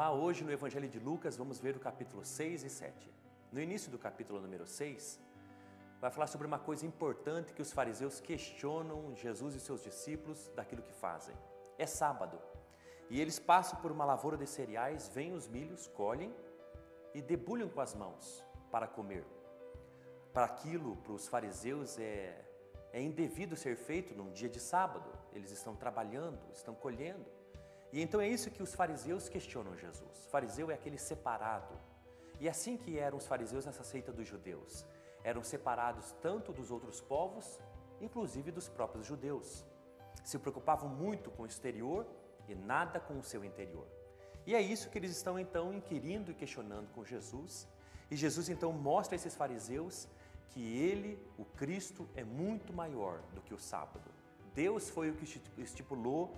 lá, hoje no Evangelho de Lucas, vamos ver o capítulo 6 e 7. No início do capítulo número 6, vai falar sobre uma coisa importante que os fariseus questionam Jesus e seus discípulos daquilo que fazem. É sábado. E eles passam por uma lavoura de cereais, vêm os milhos, colhem e debulham com as mãos para comer. Para aquilo, para os fariseus, é, é indevido ser feito num dia de sábado. Eles estão trabalhando, estão colhendo. E então é isso que os fariseus questionam Jesus. O fariseu é aquele separado. E é assim que eram os fariseus nessa seita dos judeus. Eram separados tanto dos outros povos, inclusive dos próprios judeus. Se preocupavam muito com o exterior e nada com o seu interior. E é isso que eles estão então inquirindo e questionando com Jesus. E Jesus então mostra a esses fariseus que ele, o Cristo, é muito maior do que o sábado. Deus foi o que estipulou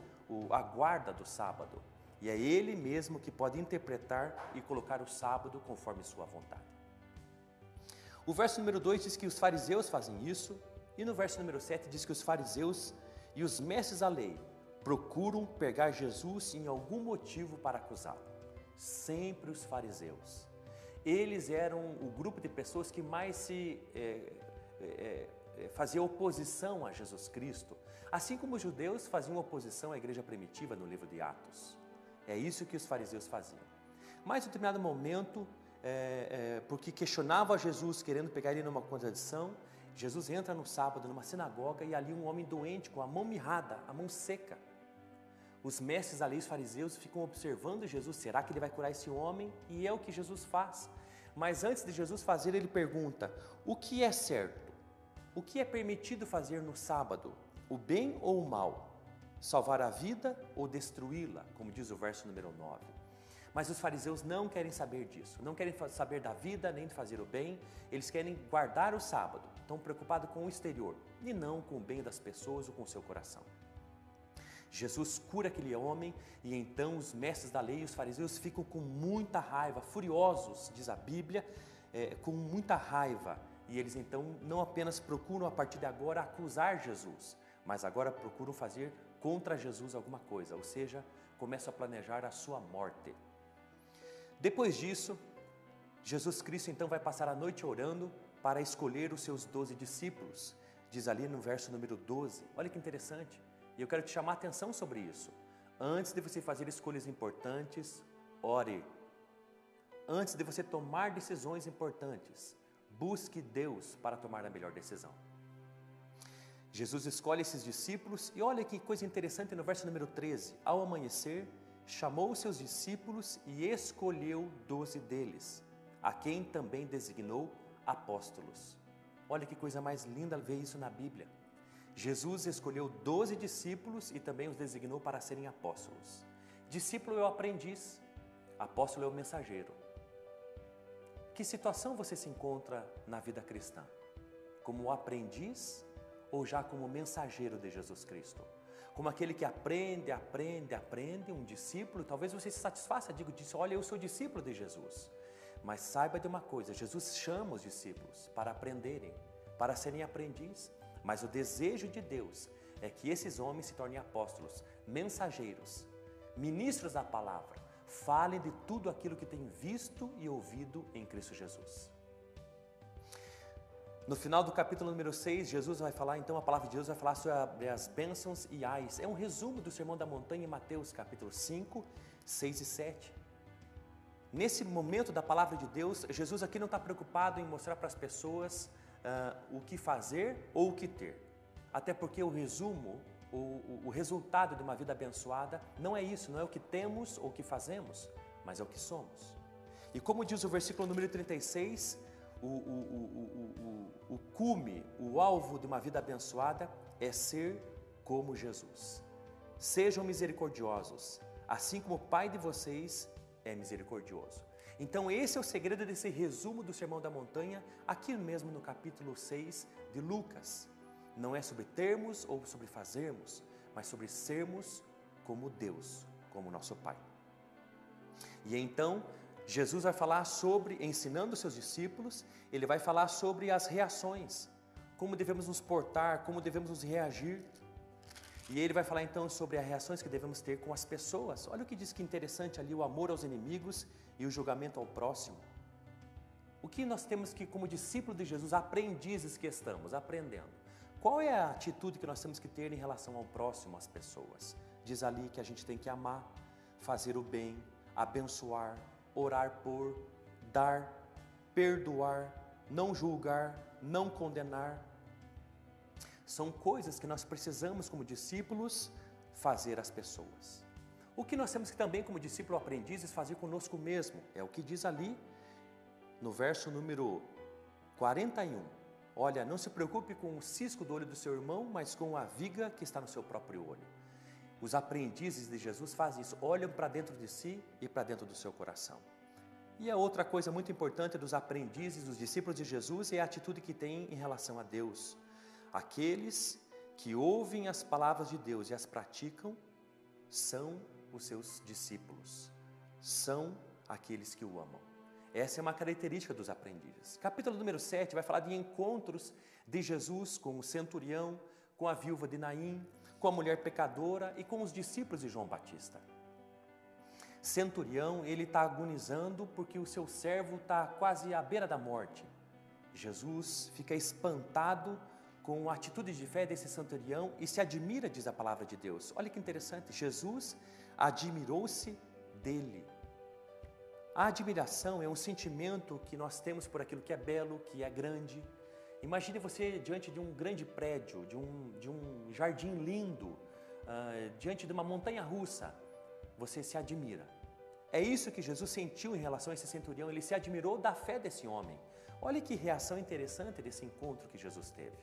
a guarda do sábado. E é Ele mesmo que pode interpretar e colocar o sábado conforme sua vontade. O verso número 2 diz que os fariseus fazem isso, e no verso número 7 diz que os fariseus e os mestres da lei procuram pegar Jesus em algum motivo para acusá-lo. Sempre os fariseus. Eles eram o grupo de pessoas que mais se é, é, fazia oposição a Jesus Cristo, assim como os judeus faziam oposição à igreja primitiva no livro de Atos. É isso que os fariseus faziam. Mas em determinado momento, é, é, porque questionava Jesus, querendo pegar ele numa contradição, Jesus entra no sábado numa sinagoga e ali um homem doente com a mão mirrada, a mão seca. Os mestres da lei, os fariseus, ficam observando Jesus. Será que ele vai curar esse homem? E é o que Jesus faz. Mas antes de Jesus fazer, ele pergunta: O que é certo? O que é permitido fazer no sábado? O bem ou o mal? Salvar a vida ou destruí-la? Como diz o verso número 9. Mas os fariseus não querem saber disso, não querem saber da vida nem de fazer o bem, eles querem guardar o sábado, estão preocupados com o exterior e não com o bem das pessoas ou com o seu coração. Jesus cura aquele homem e então os mestres da lei e os fariseus ficam com muita raiva, furiosos, diz a Bíblia, é, com muita raiva. E eles então não apenas procuram a partir de agora acusar Jesus, mas agora procuram fazer contra Jesus alguma coisa, ou seja, começam a planejar a sua morte. Depois disso, Jesus Cristo então vai passar a noite orando para escolher os seus doze discípulos, diz ali no verso número 12. Olha que interessante. E eu quero te chamar a atenção sobre isso. Antes de você fazer escolhas importantes, ore. Antes de você tomar decisões importantes, busque Deus para tomar a melhor decisão. Jesus escolhe esses discípulos e olha que coisa interessante no verso número 13. Ao amanhecer, chamou seus discípulos e escolheu doze deles, a quem também designou apóstolos. Olha que coisa mais linda ver isso na Bíblia. Jesus escolheu doze discípulos e também os designou para serem apóstolos. Discípulo é o aprendiz, apóstolo é o mensageiro. Que situação você se encontra na vida cristã? Como aprendiz ou já como mensageiro de Jesus Cristo? Como aquele que aprende, aprende, aprende, um discípulo, talvez você se satisfaça, digo, disse, olha, eu sou discípulo de Jesus. Mas saiba de uma coisa, Jesus chama os discípulos para aprenderem, para serem aprendiz mas o desejo de Deus é que esses homens se tornem apóstolos, mensageiros, ministros da palavra, falem de tudo aquilo que têm visto e ouvido em Cristo Jesus. No final do capítulo número 6, Jesus vai falar, então a palavra de Deus vai falar sobre as bênçãos e ais. É um resumo do Sermão da Montanha em Mateus capítulo 5, 6 e 7. Nesse momento da palavra de Deus, Jesus aqui não está preocupado em mostrar para as pessoas uh, o que fazer ou o que ter. Até porque o resumo, o, o, resultado de uma vida abençoada não é isso, não é o que temos ou o que fazemos, mas é o que somos. E como diz o versículo número 36, o, o, o, o, cume, o alvo de uma vida abençoada é ser como Jesus. Sejam misericordiosos, assim como o Pai de vocês é misericordioso. Então, esse é o segredo desse resumo do Sermão da Montanha, aqui mesmo no capítulo 6 de Lucas. Não é sobre termos ou sobre fazermos, mas sobre sermos como Deus, como nosso Pai. E então, Jesus vai falar sobre, ensinando seus discípulos, ele vai falar sobre as reações, como devemos nos portar, como devemos nos reagir. E ele vai falar então sobre as reações que devemos ter com as pessoas. Olha o que diz que interessante ali: o amor aos inimigos e o julgamento ao próximo. O que nós temos que, como discípulo de Jesus, aprendizes que estamos aprendendo? Qual é a atitude que nós temos que ter em relação ao próximo, às pessoas? Diz ali que a gente tem que amar, fazer o bem, abençoar, orar por, dar, perdoar, não julgar, não condenar. São coisas que nós precisamos, como discípulos, fazer às pessoas. O que nós temos que também, como discípulo aprendizes, fazer conosco mesmo, é o que diz ali no verso número 41. Olha, não se preocupe com o cisco do olho do seu irmão, mas com a viga que está no seu próprio olho. Os aprendizes de Jesus fazem isso, olham para dentro de si e para dentro do seu coração. E a outra coisa muito importante dos aprendizes, dos discípulos de Jesus, é a atitude que têm em relação a Deus. Aqueles que ouvem as palavras de Deus e as praticam são os seus discípulos, são aqueles que o amam. Essa é uma característica dos aprendizes. Capítulo número 7 vai falar de encontros de Jesus com o centurião, com a viúva de Naim, com a mulher pecadora e com os discípulos de João Batista. Centurião, ele está agonizando porque o seu servo está quase à beira da morte. Jesus fica espantado com a atitude de fé desse centurião e se admira, diz a palavra de Deus. Olha que interessante, Jesus admirou-se dele. A admiração é um sentimento que nós temos por aquilo que é belo, que é grande. Imagine você diante de um grande prédio, de um, de um jardim lindo, uh, diante de uma montanha russa. Você se admira. É isso que Jesus sentiu em relação a esse centurião, ele se admirou da fé desse homem. Olha que reação interessante desse encontro que Jesus teve.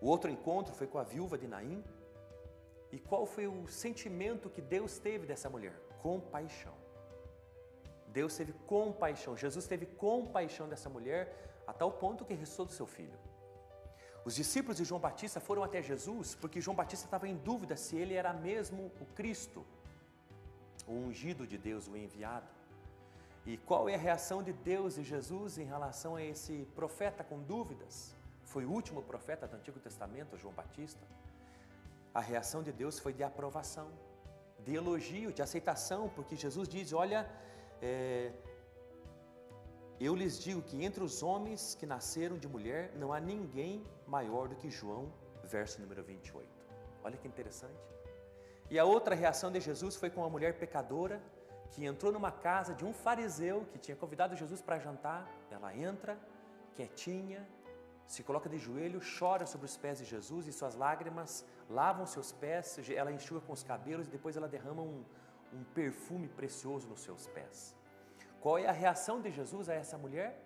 O outro encontro foi com a viúva de Naim. E qual foi o sentimento que Deus teve dessa mulher? Compaixão. Deus teve compaixão, Jesus teve compaixão dessa mulher a tal ponto que restou do seu filho. Os discípulos de João Batista foram até Jesus porque João Batista estava em dúvida se ele era mesmo o Cristo, o ungido de Deus, o enviado. E qual é a reação de Deus e Jesus em relação a esse profeta com dúvidas? Foi o último profeta do Antigo Testamento, João Batista. A reação de Deus foi de aprovação, de elogio, de aceitação, porque Jesus diz: Olha, é, eu lhes digo que entre os homens que nasceram de mulher não há ninguém maior do que João, verso número 28. Olha que interessante. E a outra reação de Jesus foi com uma mulher pecadora que entrou numa casa de um fariseu que tinha convidado Jesus para jantar. Ela entra, quietinha, se coloca de joelho, chora sobre os pés de Jesus e suas lágrimas lavam seus pés, ela enxuga com os cabelos e depois ela derrama um, um perfume precioso nos seus pés. Qual é a reação de Jesus a essa mulher?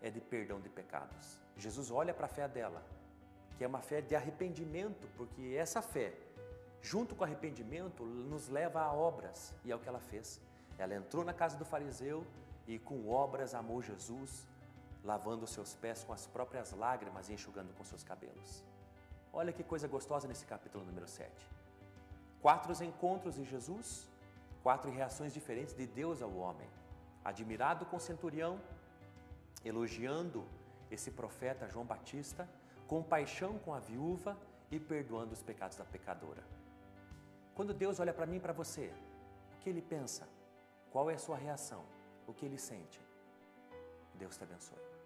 É de perdão de pecados. Jesus olha para a fé dela, que é uma fé de arrependimento, porque essa fé, junto com o arrependimento, nos leva a obras, e é o que ela fez. Ela entrou na casa do fariseu e com obras amou Jesus, lavando os seus pés com as próprias lágrimas e enxugando com seus cabelos. Olha que coisa gostosa nesse capítulo número 7. Quatro encontros de Jesus, quatro reações diferentes de Deus ao homem. Admirado com o centurião, elogiando esse profeta João Batista, compaixão com a viúva e perdoando os pecados da pecadora. Quando Deus olha para mim e para você, o que ele pensa? Qual é a sua reação? O que ele sente? Deus te abençoe.